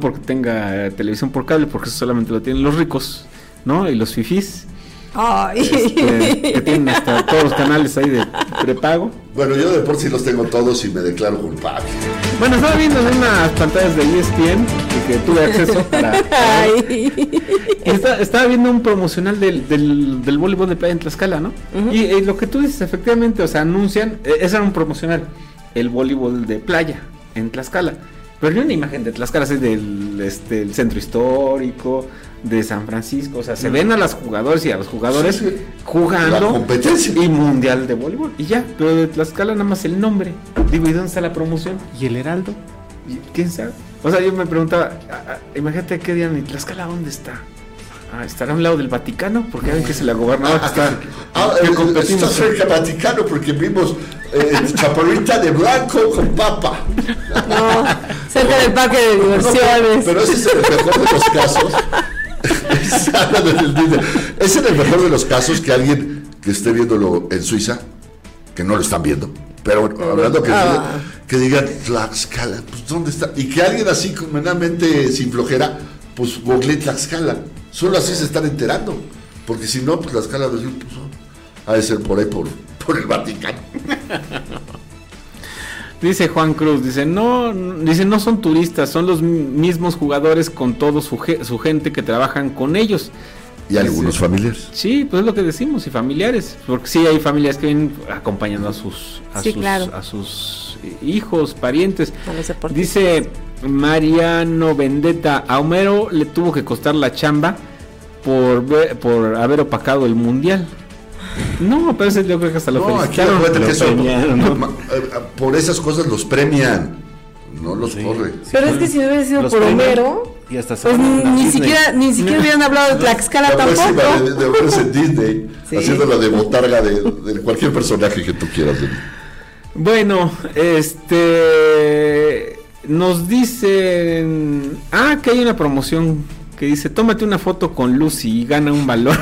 no porque tenga eh, televisión por cable, porque eso solamente lo tienen los ricos, ¿no? Y los fifís. Ay. Este, que tienen hasta todos los canales ahí de prepago. Bueno, yo de por sí los tengo todos y me declaro culpable. Bueno, estaba viendo en unas pantallas de ESPN y que tuve acceso para... para ver. Ay. Y está- estaba viendo un promocional del, del, del voleibol de playa en Tlaxcala, ¿no? y, eh, lo que tú dices, efectivamente, o sea, anuncian, eh, ese era un promocional, el voleibol de playa en Tlaxcala. Pero ni una imagen de Tlaxcala, así del este, el centro histórico, de San Francisco, o sea, se ven a las jugadores y a los jugadores Sí, jugando La competencia. y mundial de voleibol y ya, pero de Tlaxcala nada más el nombre. Digo, ¿y dónde está la promoción? ¿Y el Heraldo? ¿Y ¿Quién sabe? O sea, yo me preguntaba, imagínate qué día en Tlaxcala, ¿dónde está? Ah, ¿Estará a un lado del Vaticano? Porque ven que es la gobernadora que está. Ah, eh, competimos. está cerca del Vaticano porque vimos eh, chaparrita de blanco con papa. No, cerca del parque de diversiones. pero ese es el mejor de los casos. Es- habla del dinero. Es en el mejor de los casos que alguien que esté viéndolo en Suiza, que no lo están viendo, pero hablando que, Ah. que digan Tlaxcala, pues ¿dónde está? Y que alguien así completamente sin flojera, pues google Tlaxcala. Solo así se están enterando. Porque si no, pues Tlaxcala va a decir, pues, oh, ha de ser por ahí, por, por el Vaticano. Dice Juan Cruz, dice, no, dice, no son turistas, son los mi- mismos jugadores con todo su gente que trabajan con ellos. Y algunos familiares. Sí, pues es lo que decimos, y familiares, porque sí hay familias que vienen acompañando a sus, a Sí, sus, claro. a sus hijos, parientes. Dice Mariano Vendetta, a Homero le tuvo que costar la chamba por, ver- por haber opacado el mundial. No, pero ese yo creo que hasta lo No, aquí felicitaron. acuérdate lo que eso, premiaron, ¿no? ma- eh, por esas cosas los premian, no los Sí. corre. Pero es que si no hubiera sido Los por premian Homero, y hasta se pues ni, Disney. siquiera, ni siquiera hubieran hablado de Tlaxcala La próxima tampoco. de, de en Disney, Sí. haciendo la de botarga de, de cualquier personaje que tú quieras. de- Bueno, este nos dicen, ah, que hay una promoción que dice, tómate una foto con Lucy y gana un balón.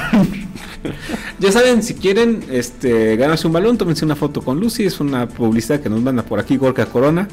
ya saben, si quieren este ganarse un balón, tómense una foto con Lucy, es una publicidad que nos manda por aquí Gorka Corona,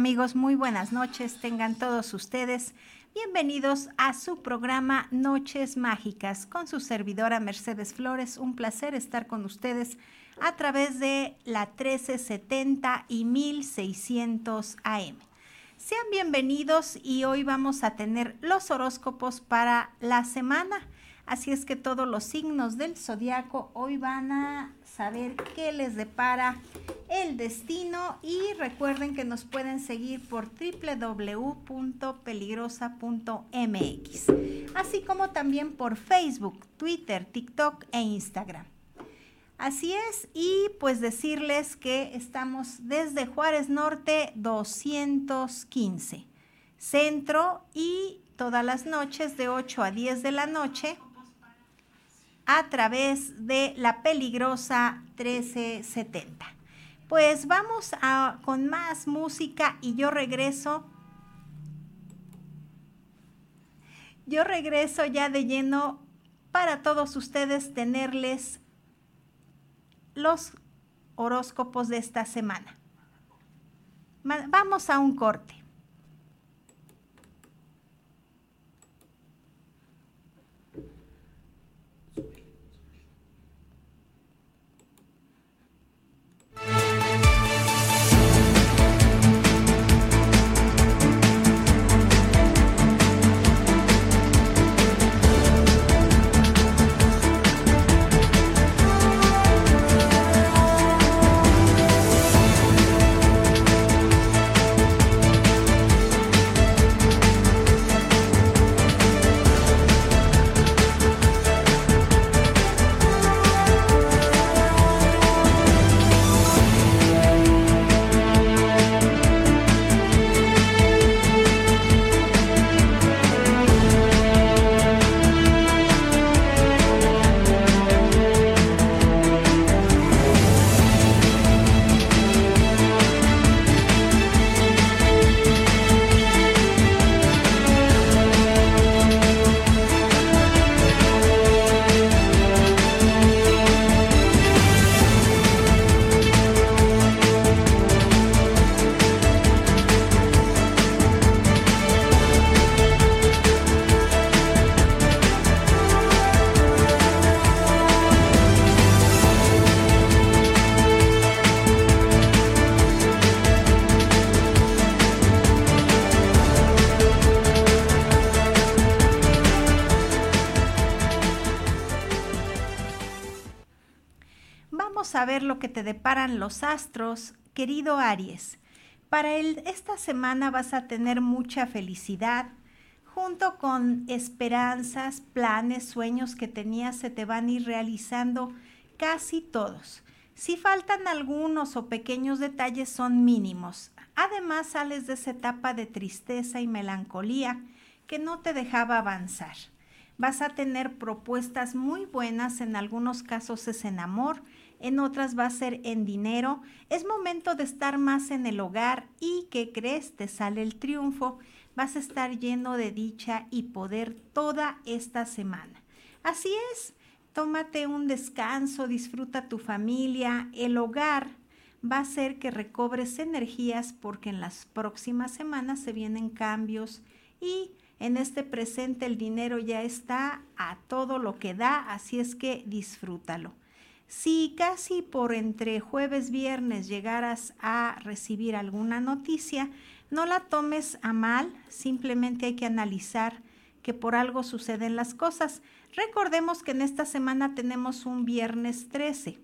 amigos? Muy buenas noches. Tengan todos ustedes bienvenidos a su programa Noches Mágicas con su servidora Mercedes Flores. Un placer estar con ustedes a través de la 1370 y 1600 AM. Sean bienvenidos y hoy vamos a tener los horóscopos para la semana. Así es que todos los signos del zodiaco hoy van a saber qué les depara el destino y recuerden que nos pueden seguir por www.peligrosa.mx, así como también por Facebook, Twitter, TikTok e Instagram. Así es, y pues decirles que estamos desde Juárez Norte 215. centro y todas las noches de 8 a 10 de la noche a través de la peligrosa 1370. Pues vamos a, con más música y yo regreso. Yo regreso ya de lleno para todos ustedes tenerles los horóscopos de esta semana. Vamos a un corte. Te deparan los astros, querido Aries. Para el, esta semana vas a tener mucha felicidad, junto con esperanzas, planes, sueños que tenías se te van a ir realizando casi todos. Si faltan algunos o pequeños detalles son mínimos. Además sales de esa etapa de tristeza y melancolía que no te dejaba avanzar. Vas a tener propuestas muy buenas, en algunos casos es en amor, en otras va a ser en dinero. Es momento de estar más en el hogar y que crees, te sale el triunfo. Vas a estar lleno de dicha y poder toda esta semana. Así es, tómate un descanso, disfruta tu familia, el hogar va a ser que recobres energías porque en las próximas semanas se vienen cambios y en este presente el dinero ya está a todo lo que da, así es que disfrútalo. Si casi por entre jueves, viernes llegaras a recibir alguna noticia, no la tomes a mal, simplemente hay que analizar que por algo suceden las cosas. Recordemos que en esta semana tenemos un viernes 13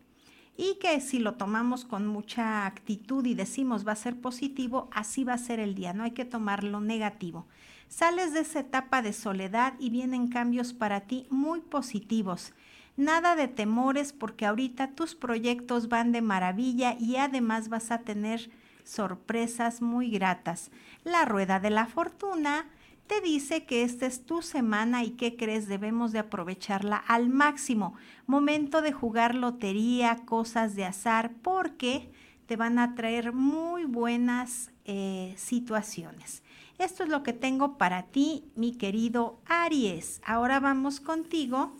y que si lo tomamos con mucha actitud y decimos va a ser positivo, así va a ser el día, no hay que tomarlo negativo. Sales de esa etapa de soledad y vienen cambios para ti muy positivos. Nada de temores porque ahorita tus proyectos van de maravilla y además vas a tener sorpresas muy gratas. La rueda de la fortuna te dice que esta es tu semana y que crees debemos de aprovecharla al máximo. Momento de jugar lotería, cosas de azar, porque te van a traer muy buenas eh, situaciones. Esto es lo que tengo para ti, mi querido Aries. Ahora vamos contigo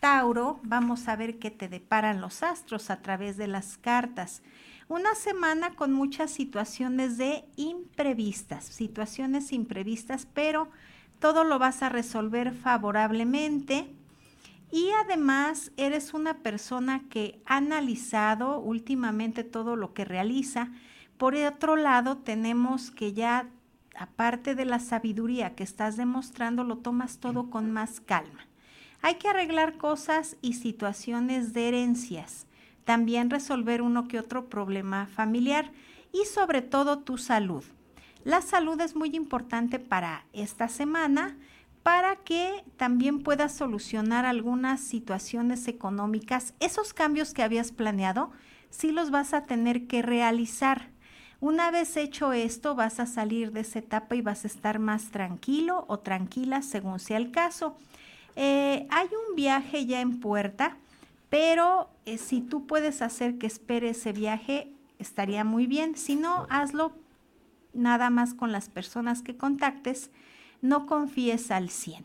Tauro, vamos a ver qué te deparan los astros a través de las cartas. Una semana con muchas situaciones de imprevistas, situaciones imprevistas, pero todo lo vas a resolver favorablemente. Y además eres una persona que ha analizado últimamente todo lo que realiza. Por otro lado, tenemos que ya, aparte de la sabiduría que estás demostrando, lo tomas todo con más calma. Hay que arreglar cosas y situaciones de herencias, también resolver uno que otro problema familiar y sobre todo tu salud. La salud es muy importante para esta semana para que también puedas solucionar algunas situaciones económicas. Esos cambios que habías planeado, sí los vas a tener que realizar. Una vez hecho esto, vas a salir de esa etapa y vas a estar más tranquilo o tranquila según sea el caso. Eh, hay un viaje ya en puerta, pero eh, si tú puedes hacer que espere ese viaje, estaría muy bien. Si no, hazlo nada más con las personas que contactes. No confíes al 100.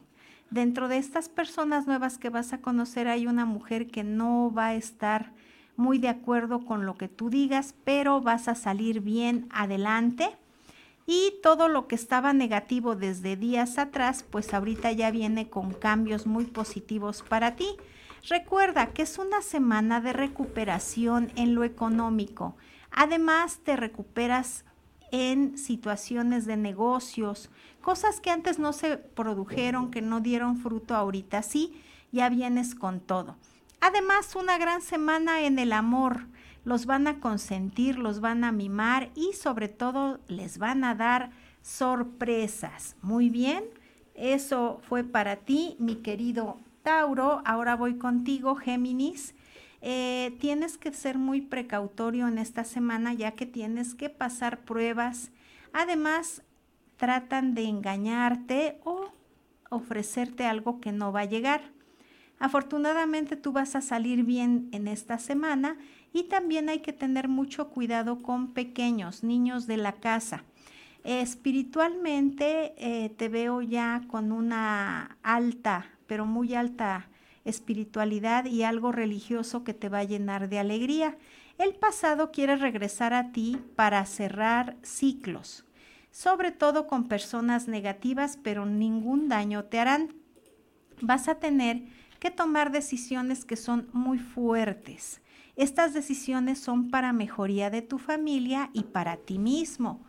Dentro de estas personas nuevas que vas a conocer hay una mujer que no va a estar muy de acuerdo con lo que tú digas, pero vas a salir bien adelante. Y todo lo que estaba negativo desde días atrás, pues ahorita ya viene con cambios muy positivos para ti. Recuerda que es una semana de recuperación en lo económico. Además, te recuperas en situaciones de negocios, cosas que antes no se produjeron, que no dieron fruto ahorita, sí, ya vienes con todo. Además, una gran semana en el amor. Los van a consentir, los van a mimar y sobre todo les van a dar sorpresas. Muy bien, eso fue para ti, mi querido Tauro. Ahora voy contigo, Géminis. Eh, tienes que ser muy precautorio en esta semana ya que tienes que pasar pruebas. Además, tratan de engañarte o ofrecerte algo que no va a llegar. Afortunadamente tú vas a salir bien en esta semana y también hay que tener mucho cuidado con pequeños, niños de la casa. Espiritualmente eh, te veo ya con una alta, pero muy alta espiritualidad y algo religioso que te va a llenar de alegría. El pasado quiere regresar a ti para cerrar ciclos, sobre todo con personas negativas, pero ningún daño te harán. Vas a tener que tomar decisiones que son muy fuertes. Estas decisiones son para mejoría de tu familia y para ti mismo.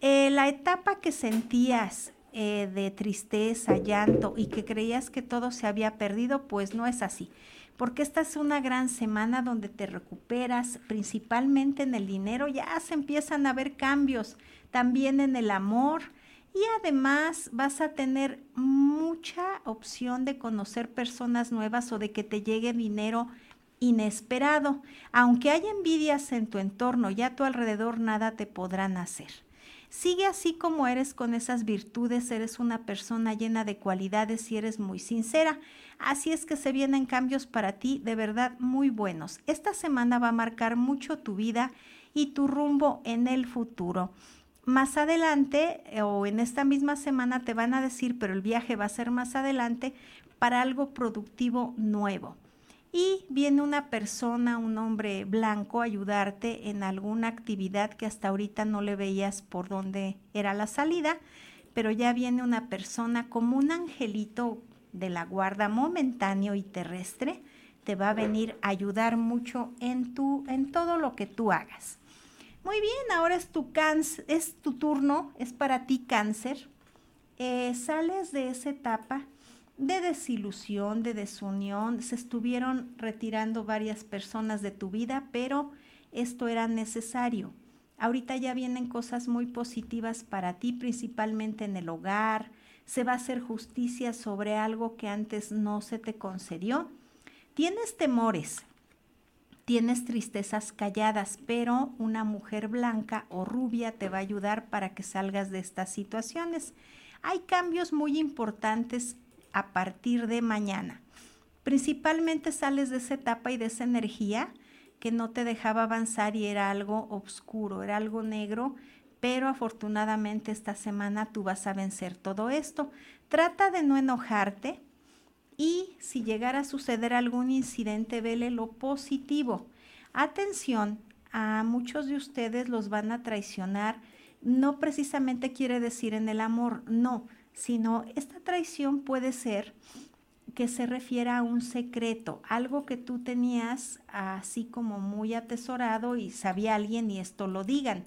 Eh, la etapa que sentías eh, de tristeza, llanto y que creías que todo se había perdido, pues no es así. Porque esta es una gran semana donde te recuperas, principalmente en el dinero, ya se empiezan a ver cambios, también en el amor, y además vas a tener mucha opción de conocer personas nuevas o de que te llegue dinero inesperado. Aunque haya envidias en tu entorno y a tu alrededor, nada te podrán hacer. Sigue así como eres con esas virtudes, eres una persona llena de cualidades y eres muy sincera. Así es que se vienen cambios para ti de verdad muy buenos. Esta semana va a marcar mucho tu vida y tu rumbo en el futuro. Más adelante eh, o en esta misma semana te van a decir, pero el viaje va a ser más adelante para algo productivo nuevo. Y viene una persona, un hombre blanco, a ayudarte en alguna actividad que hasta ahorita no le veías por dónde era la salida, pero ya viene una persona como un angelito de la guarda momentáneo y terrestre, te va a venir a ayudar mucho en, tu, en todo lo que tú hagas. Muy bien, ahora es tu, cáncer, es tu turno, es para ti cáncer. Eh, sales de esa etapa de desilusión, de desunión, se estuvieron retirando varias personas de tu vida, pero esto era necesario. Ahorita ya vienen cosas muy positivas para ti, principalmente en el hogar. Se va a hacer justicia sobre algo que antes no se te concedió. Tienes temores, Tienes tristezas calladas, pero una mujer blanca o rubia te va a ayudar para que salgas de estas situaciones. Hay cambios muy importantes a partir de mañana. Principalmente sales de esa etapa y de esa energía que no te dejaba avanzar y era algo oscuro, era algo negro, pero afortunadamente esta semana tú vas a vencer todo esto. Trata de no enojarte, y si llegara a suceder algún incidente, vele lo positivo. Atención, a muchos de ustedes los van a traicionar. No precisamente quiere decir en el amor, no, sino esta traición puede ser que se refiera a un secreto, algo que tú tenías así como muy atesorado y sabía alguien y esto lo digan.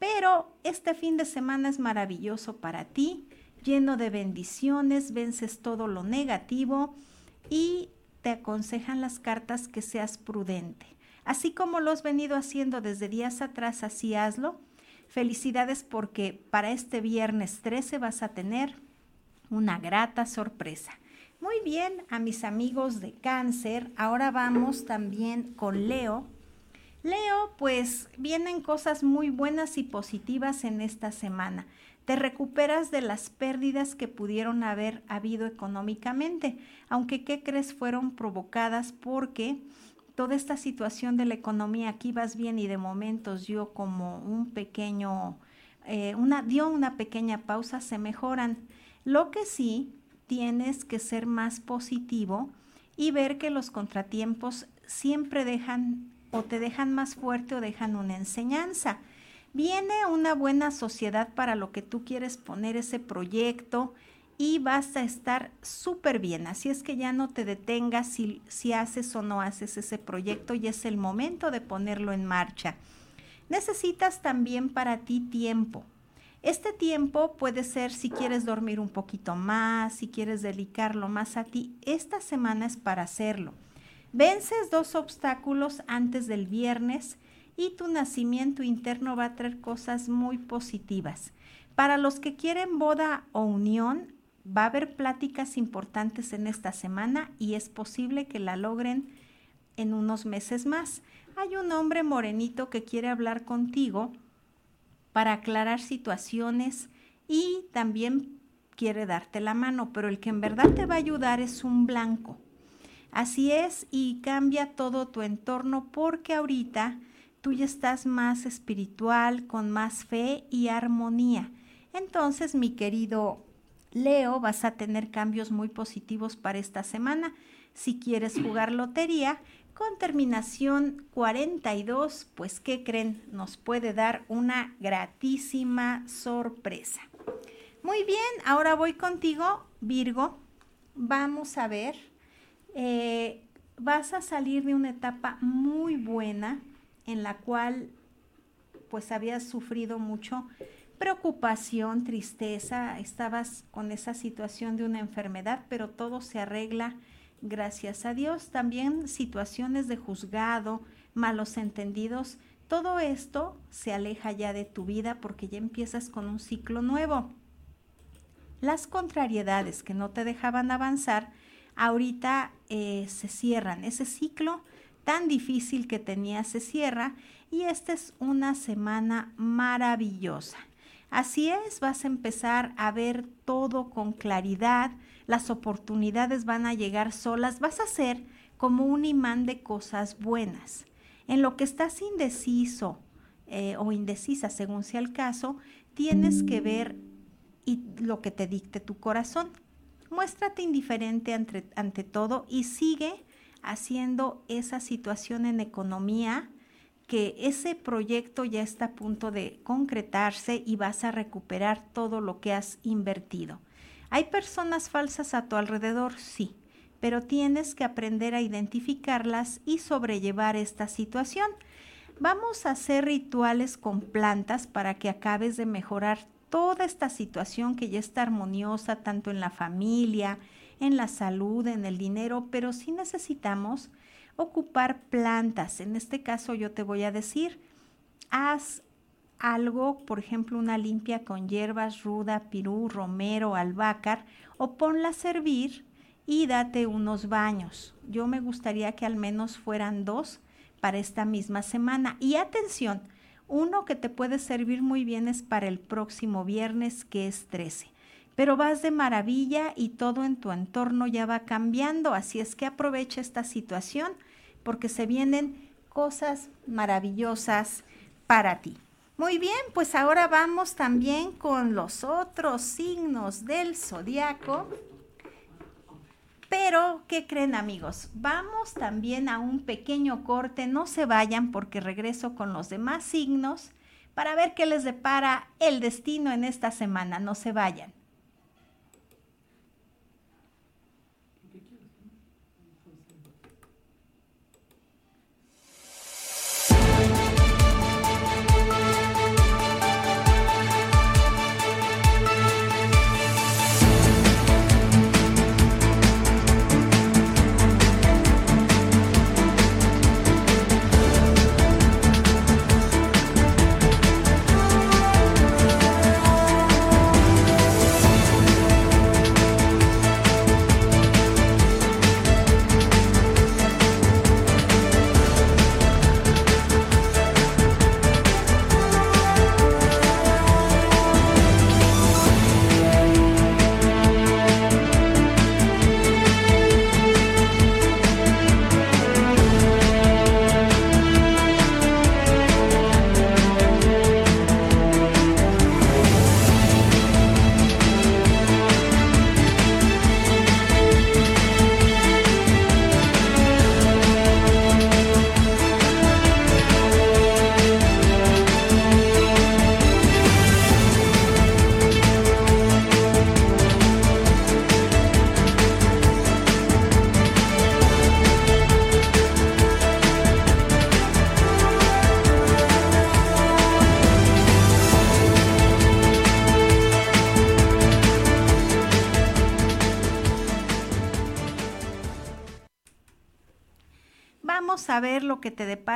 Pero este fin de semana es maravilloso para ti lleno de bendiciones, vences todo lo negativo y te aconsejan las cartas que seas prudente. Así como lo has venido haciendo desde días atrás, así hazlo. Felicidades porque para este viernes 13 vas a tener una grata sorpresa. Muy bien, a mis amigos de cáncer, ahora vamos también con Leo. Leo, pues vienen cosas muy buenas y positivas en esta semana. Te recuperas de las pérdidas que pudieron haber habido económicamente, aunque ¿qué crees? Fueron provocadas porque toda esta situación de la economía, aquí vas bien y de momentos dio como un pequeño, eh, una, dio una pequeña pausa, se mejoran. Lo que sí, tienes que ser más positivo y ver que los contratiempos siempre dejan o te dejan más fuerte o dejan una enseñanza. Viene una buena sociedad para lo que tú quieres poner ese proyecto, y vas a estar súper bien. Así es que ya no te detengas si, si haces o no haces ese proyecto y es el momento de ponerlo en marcha. Necesitas también para ti tiempo. Este tiempo puede ser si quieres dormir un poquito más, si quieres dedicarlo más a ti. Esta semana es para hacerlo. Vences dos obstáculos antes del viernes y tu nacimiento interno va a traer cosas muy positivas. Para los que quieren boda o unión, Va a haber pláticas importantes en esta semana y es posible que la logren en unos meses más. Hay un hombre morenito que quiere hablar contigo para aclarar situaciones y también quiere darte la mano, pero el que en verdad te va a ayudar es un blanco. Así es y cambia todo tu entorno porque ahorita tú ya estás más espiritual, con más fe y armonía. Entonces, mi querido Leo, vas a tener cambios muy positivos para esta semana. Si quieres jugar lotería, con terminación 42, pues ¿qué creen? Nos puede dar una gratísima sorpresa. Muy bien, ahora voy contigo, Virgo. Vamos a ver. Eh, vas a salir de una etapa muy buena en la cual pues habías sufrido mucho preocupación, tristeza, estabas con esa situación de una enfermedad, pero todo se arregla gracias a Dios. También situaciones de juzgado, malos entendidos, todo esto se aleja ya de tu vida porque ya empiezas con un ciclo nuevo. Las contrariedades que no te dejaban avanzar, ahorita eh, se cierran. Ese ciclo tan difícil que tenías se cierra y esta es una semana maravillosa. Así es, vas a empezar a ver todo con claridad, las oportunidades van a llegar solas, vas a ser como un imán de cosas buenas. En lo que estás indeciso eh, o indecisa, según sea el caso, tienes que ver lo que te dicte tu corazón. Muéstrate indiferente ante todo y sigue haciendo esa situación en economía que ese proyecto ya está a punto de concretarse y vas a recuperar todo lo que has invertido. ¿Hay personas falsas a tu alrededor? Sí, pero tienes que aprender a identificarlas y sobrellevar esta situación. Vamos a hacer rituales con plantas para que acabes de mejorar toda esta situación que ya está armoniosa tanto en la familia, en la salud, en el dinero, pero sí necesitamos ocupar plantas. En este caso yo te voy a decir, haz algo, por ejemplo, una limpia con hierbas, ruda, pirú, romero, albácar, o ponla a servir y date unos baños. Yo me gustaría que al menos fueran dos para esta misma semana. Y atención, uno que te puede servir muy bien es para el próximo viernes, que es 13 pero vas de maravilla y todo en tu entorno ya va cambiando, así es que aprovecha esta situación porque se vienen cosas maravillosas para ti. Muy bien, pues ahora vamos también con los otros signos del zodiaco. Pero, ¿qué creen amigos? Vamos también a un pequeño corte, no se vayan porque regreso con los demás signos para ver qué les depara el destino en esta semana, no se vayan.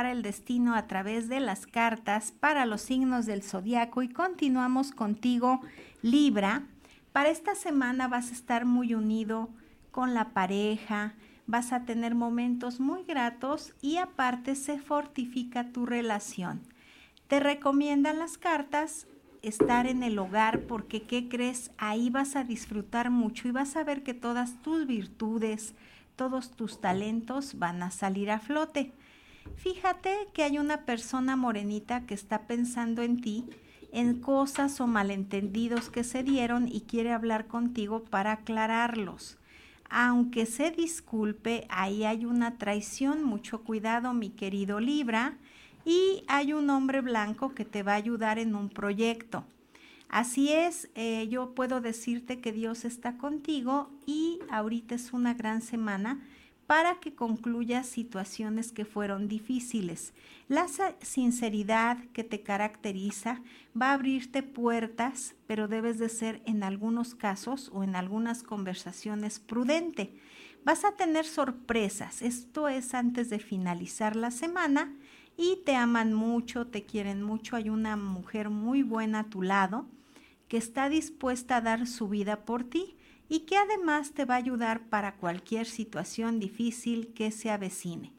El destino a través de las cartas para los signos del zodiaco y continuamos contigo, Libra. Para esta semana vas a estar muy unido con la pareja, vas a tener momentos muy gratos y aparte se fortifica tu relación. Te recomiendan las cartas estar en el hogar porque, ¿qué crees? Ahí vas a disfrutar mucho y vas a ver que todas tus virtudes, todos tus talentos van a salir a flote. Fíjate que hay una persona morenita que está pensando en ti, en cosas o malentendidos que se dieron y quiere hablar contigo para aclararlos. Aunque se disculpe, ahí hay una traición, mucho cuidado mi querido Libra, y hay un hombre blanco que te va a ayudar en un proyecto. Así es, eh, yo puedo decirte que Dios está contigo y ahorita es una gran semana para que concluyas situaciones que fueron difíciles. La sinceridad que te caracteriza va a abrirte puertas, pero debes de ser en algunos casos o en algunas conversaciones prudente. Vas a tener sorpresas. Esto es antes de finalizar la semana y te aman mucho, te quieren mucho. Hay una mujer muy buena a tu lado que está dispuesta a dar su vida por ti y que además te va a ayudar para cualquier situación difícil que se avecine.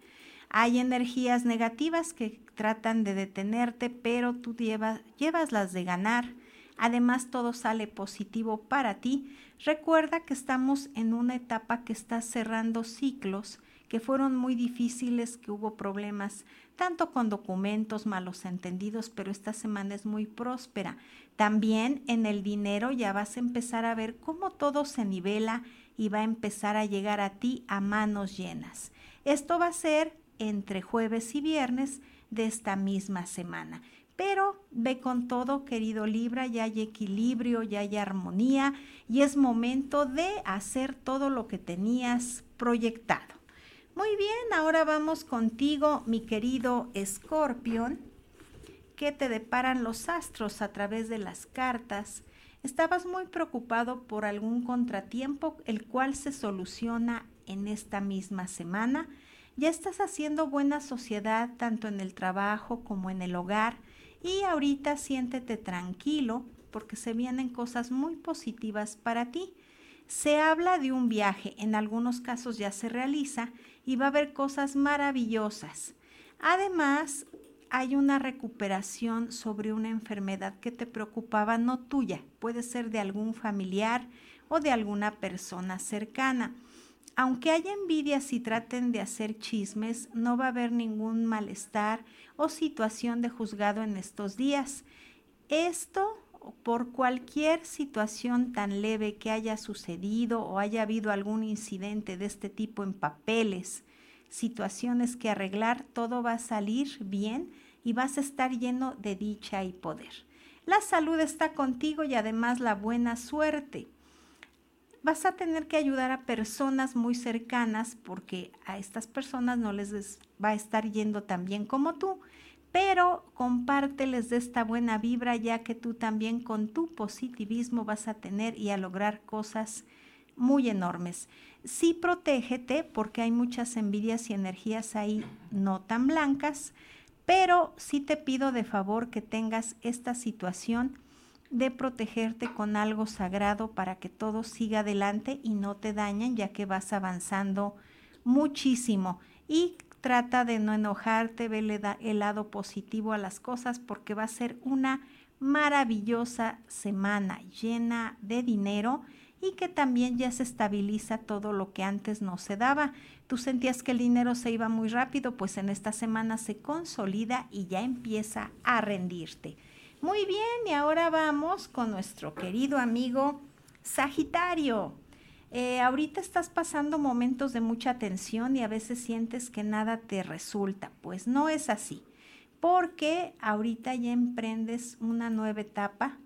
Hay energías negativas que tratan de detenerte, pero tú llevas, llevas las de ganar. Además, todo sale positivo para ti. Recuerda que estamos en una etapa que está cerrando ciclos que fueron muy difíciles, que hubo problemas tanto con documentos, malos entendidos, pero esta semana es muy próspera. También en el dinero ya vas a empezar a ver cómo todo se nivela y va a empezar a llegar a ti a manos llenas. Esto va a ser entre jueves y viernes de esta misma semana. Pero ve con todo, querido Libra, ya hay equilibrio, ya hay armonía y es momento de hacer todo lo que tenías proyectado. Muy bien, ahora vamos contigo, mi querido Escorpión. ¿Qué te deparan los astros a través de las cartas? Estabas muy preocupado por algún contratiempo, el cual se soluciona en esta misma semana. Ya estás haciendo buena sociedad tanto en el trabajo como en el hogar y ahorita siéntete tranquilo porque se vienen cosas muy positivas para ti. Se habla de un viaje, en algunos casos ya se realiza y va a haber cosas maravillosas. Además, hay una recuperación sobre una enfermedad que te preocupaba, no tuya, puede ser de algún familiar o de alguna persona cercana. Aunque haya envidias y traten de hacer chismes, no va a haber ningún malestar o situación de juzgado en estos días. Esto por cualquier situación tan leve que haya sucedido o haya habido algún incidente de este tipo en papeles, situaciones que arreglar, todo va a salir bien y vas a estar lleno de dicha y poder. La salud está contigo y además la buena suerte. Vas a tener que ayudar a personas muy cercanas porque a estas personas no les va a estar yendo tan bien como tú pero compárteles de esta buena vibra ya que tú también con tu positivismo vas a tener y a lograr cosas muy enormes. Sí protégete porque hay muchas envidias y energías ahí no tan blancas, pero sí te pido de favor que tengas esta situación de protegerte con algo sagrado para que todo siga adelante y no te dañen ya que vas avanzando muchísimo. Y Trata de no enojarte, ve el lado positivo a las cosas porque va a ser una maravillosa semana llena de dinero y que también ya se estabiliza todo lo que antes no se daba. Tú sentías que el dinero se iba muy rápido, pues en esta semana se consolida y ya empieza a rendirte. Muy bien, y ahora vamos con nuestro querido amigo Sagitario. Eh, ahorita estás pasando momentos de mucha tensión y a veces sientes que nada te resulta. Pues no es así, porque ahorita ya emprendes una nueva etapa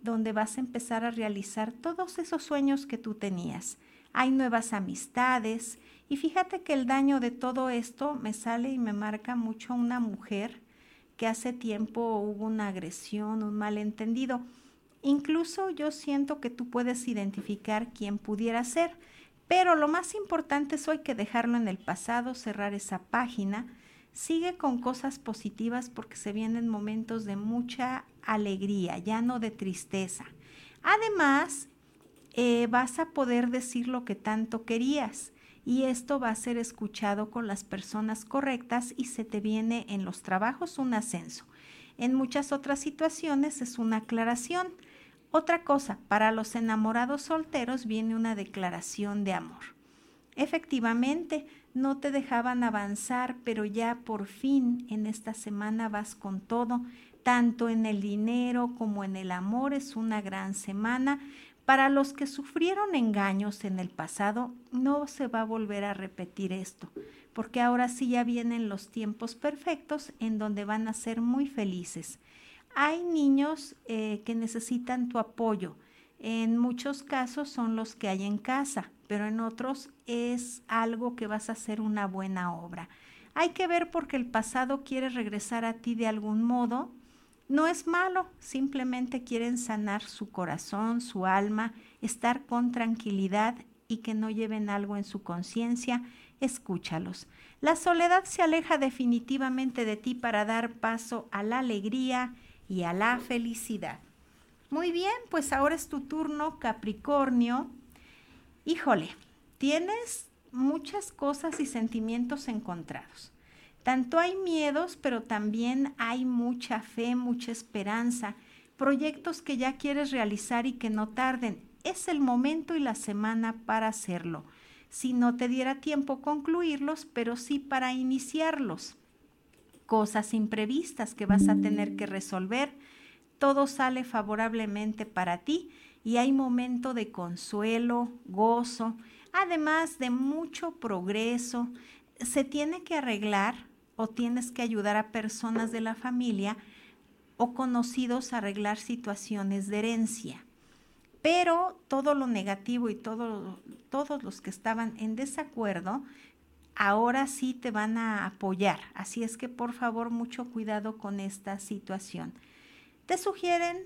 donde vas a empezar a realizar todos esos sueños que tú tenías. Hay nuevas amistades y fíjate que el daño de todo esto me sale y me marca mucho una mujer que hace tiempo hubo una agresión, un malentendido. Incluso yo siento que tú puedes identificar quién pudiera ser, Pero lo más importante es hoy que dejarlo en el pasado, cerrar esa página. Sigue con cosas positivas porque se vienen momentos de mucha alegría, ya no de tristeza. Además, eh, vas a poder decir lo que tanto querías y esto va a ser escuchado con las personas correctas y se te viene en los trabajos un ascenso. En muchas otras situaciones es una aclaración. Otra cosa, para los enamorados solteros viene una declaración de amor. Efectivamente, no te dejaban avanzar, pero ya por fin en esta semana vas con todo, tanto en el dinero como en el amor. Es una gran semana para los que sufrieron engaños en el pasado, no se va a volver a repetir esto, porque ahora sí ya vienen los tiempos perfectos en donde van a ser muy felices. Hay niños eh, que necesitan tu apoyo. En muchos casos son los que hay en casa, pero en otros es algo que vas a hacer una buena obra. Hay que ver porque el pasado quiere regresar a ti de algún modo no es malo, simplemente quieren sanar su corazón, su alma, estar con tranquilidad y que no lleven algo en su conciencia, escúchalos. La soledad se aleja definitivamente de ti para dar paso a la alegría y a la felicidad. Muy bien, pues ahora es tu turno, Capricornio. Híjole, tienes muchas cosas y sentimientos encontrados. Tanto hay miedos, pero también hay mucha fe, mucha esperanza, proyectos que ya quieres realizar y que no tarden. Es el momento y la semana para hacerlo. Si no te diera tiempo concluirlos, pero sí para iniciarlos. Cosas imprevistas que vas a tener que resolver. Todo sale favorablemente para ti y hay momento de consuelo, gozo, además de mucho progreso. Se tiene que arreglar o tienes que ayudar a personas de la familia o conocidos a arreglar situaciones de herencia. Pero todo lo negativo y todo, todos los que estaban en desacuerdo, ahora sí te van a apoyar. Así es que por favor mucho cuidado con esta situación. Te sugieren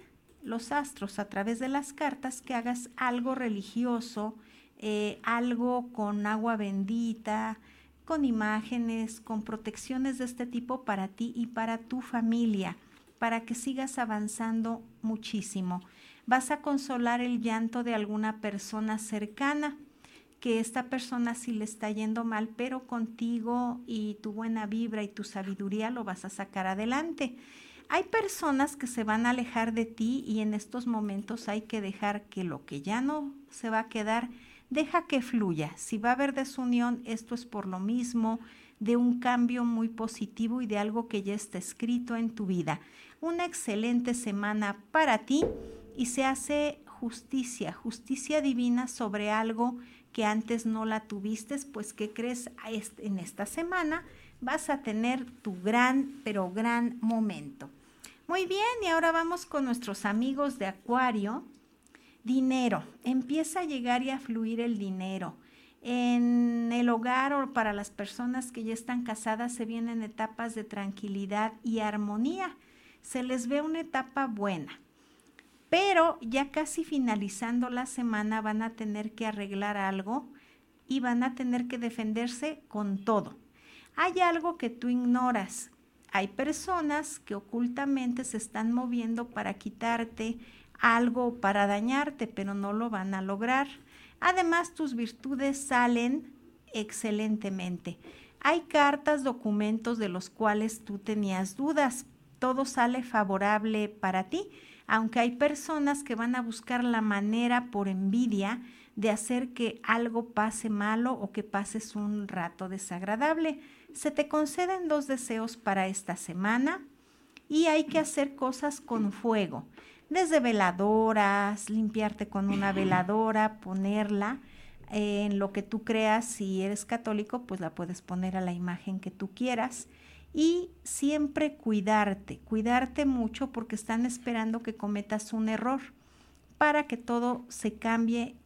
los astros a través de las cartas que hagas algo religioso, eh, algo con agua bendita, con imágenes, con protecciones de este tipo para ti y para tu familia, para que sigas avanzando muchísimo. Vas a consolar el llanto de alguna persona cercana, que esta persona sí le está yendo mal, pero contigo y tu buena vibra y tu sabiduría lo vas a sacar adelante. Hay personas que se van a alejar de ti y en estos momentos hay que dejar que lo que ya no se va a quedar deja que fluya. Si va a haber desunión, esto es por lo mismo de un cambio muy positivo y de algo que ya está escrito en tu vida. Una excelente semana para ti y se hace justicia, justicia divina sobre algo que antes no la tuviste, pues que crees en esta semana vas a tener tu gran, pero gran momento. Muy bien, y ahora vamos con nuestros amigos de Acuario. Dinero, empieza a llegar y a fluir el dinero. En el hogar o para las personas que ya están casadas se vienen etapas de tranquilidad y armonía. Se les ve una etapa buena. Pero ya casi finalizando la semana van a tener que arreglar algo y van a tener que defenderse con todo. Hay algo que tú ignoras. Hay personas que ocultamente se están moviendo para quitarte algo para dañarte, pero no lo van a lograr. Además, tus virtudes salen excelentemente. Hay cartas, documentos de los cuales tú tenías dudas. Todo sale favorable para ti, aunque hay personas que van a buscar la manera por envidia de hacer que algo pase malo o que pases un rato desagradable. Se te conceden dos deseos para esta semana y hay que hacer cosas con fuego desde veladoras, limpiarte con una veladora, ponerla en lo que tú creas, si eres católico, pues la puedes poner a la imagen que tú quieras. Y siempre cuidarte, cuidarte mucho porque están esperando que cometas un error para que todo se cambie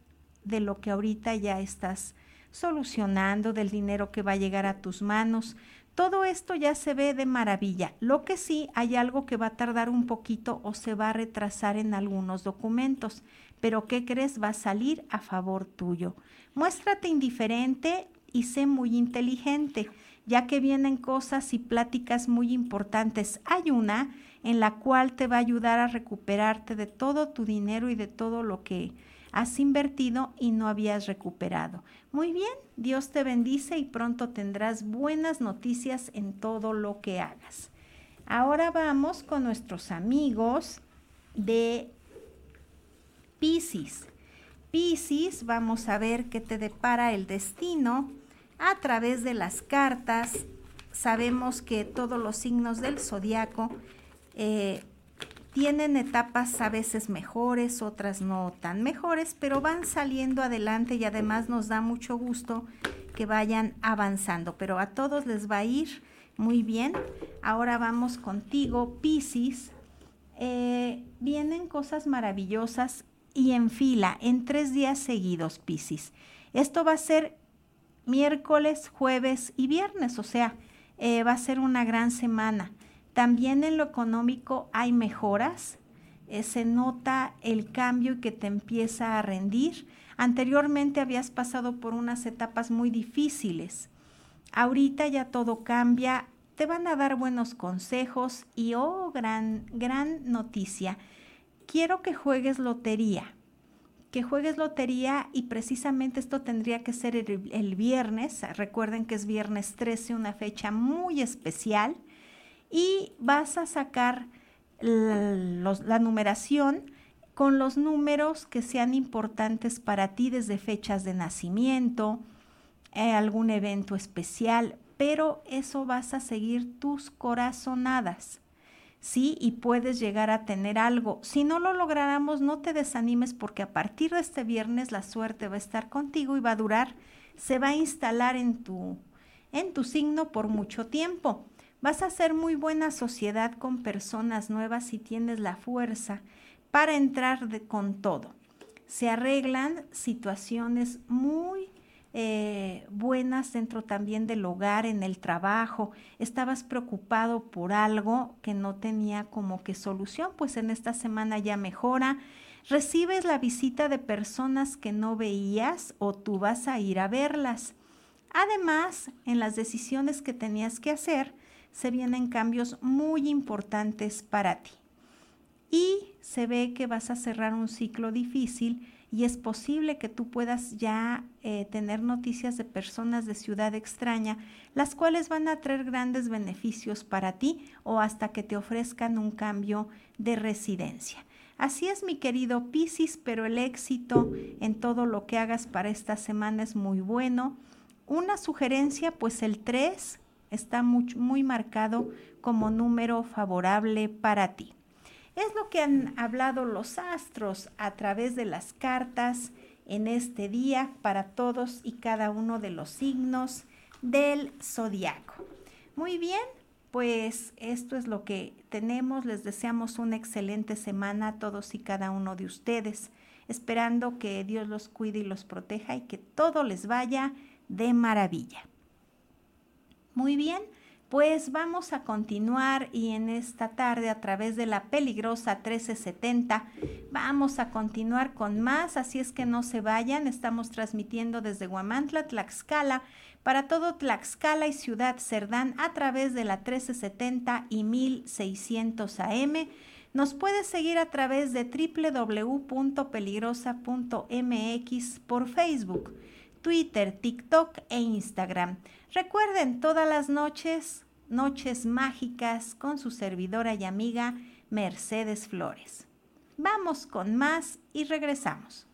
de lo que ahorita ya estás solucionando, del dinero que va a llegar a tus manos. Todo esto ya se ve de maravilla. Lo que sí hay algo que va a tardar un poquito o se va a retrasar en algunos documentos, pero ¿qué crees? Va a salir a favor tuyo. Muéstrate indiferente y sé muy inteligente, ya que vienen cosas y pláticas muy importantes. Hay una en la cual te va a ayudar a recuperarte de todo tu dinero y de todo lo que has invertido y no habías recuperado. Muy bien, Dios te bendice y pronto tendrás buenas noticias en todo lo que hagas. Ahora vamos con nuestros amigos de Pisces. Pisces, vamos a ver qué te depara el destino a través de las cartas. Sabemos que todos los signos del zodiaco eh, tienen etapas a veces mejores, otras no tan mejores, pero van saliendo adelante y además nos da mucho gusto que vayan avanzando. Pero a todos les va a ir muy bien. Ahora vamos contigo, Piscis. Eh, vienen cosas maravillosas y en fila, en tres días seguidos, Piscis. Esto va a ser miércoles, jueves y viernes, o sea, eh, va a ser una gran semana. También en lo económico hay mejoras, eh, se nota el cambio que te empieza a rendir. Anteriormente habías pasado por unas etapas muy difíciles. Ahorita ya todo cambia, te van a dar buenos consejos y oh, gran, gran noticia. Quiero que juegues lotería que juegues lotería y precisamente esto tendría que ser el, viernes. Recuerden que es viernes 13, una fecha muy especial y vas a sacar la numeración con los números que sean importantes para ti desde fechas de nacimiento, eh, algún evento especial, pero eso vas a seguir tus corazonadas. Sí, y puedes llegar a tener algo. Si no lo lográramos, no te desanimes porque a partir de este viernes la suerte va a estar contigo y va a durar, se va a instalar en tu, en tu signo por mucho tiempo. Vas a hacer muy buena sociedad con personas nuevas si tienes la fuerza para entrar con todo. Se arreglan situaciones muy eh, buenas dentro también del hogar, en el trabajo. Estabas preocupado por algo que no tenía como que solución, pues en esta semana ya mejora. Recibes la visita de personas que no veías o tú vas a ir a verlas. Además, en las decisiones que tenías que hacer, se vienen cambios muy importantes para ti. Y se ve que vas a cerrar un ciclo difícil y es posible que tú puedas ya eh, tener noticias de personas de ciudad extraña, las cuales van a traer grandes beneficios para ti o hasta que te ofrezcan un cambio de residencia. Así es, mi querido Piscis, pero el éxito en todo lo que hagas para esta semana es muy bueno. Una sugerencia, pues el 3 está muy, muy marcado como número favorable para ti. Es lo que han hablado los astros a través de las cartas en este día para todos y cada uno de los signos del zodiaco. Muy bien, pues esto es lo que tenemos. Les deseamos una excelente semana a todos y cada uno de ustedes, esperando que Dios los cuide y los proteja y que todo les vaya de maravilla. Muy bien, pues vamos a continuar y en esta tarde a través de la peligrosa 1370 vamos a continuar con más, así es que no se vayan, estamos transmitiendo desde Huamantla, Tlaxcala, para todo Tlaxcala y Ciudad Cerdán a través de la 1370 y 1600 AM. Nos puedes seguir a través de www.peligrosa.mx por Facebook. Twitter, TikTok e Instagram. Recuerden todas las noches, noches mágicas con su servidora y amiga Mercedes Flores. Vamos con más y regresamos.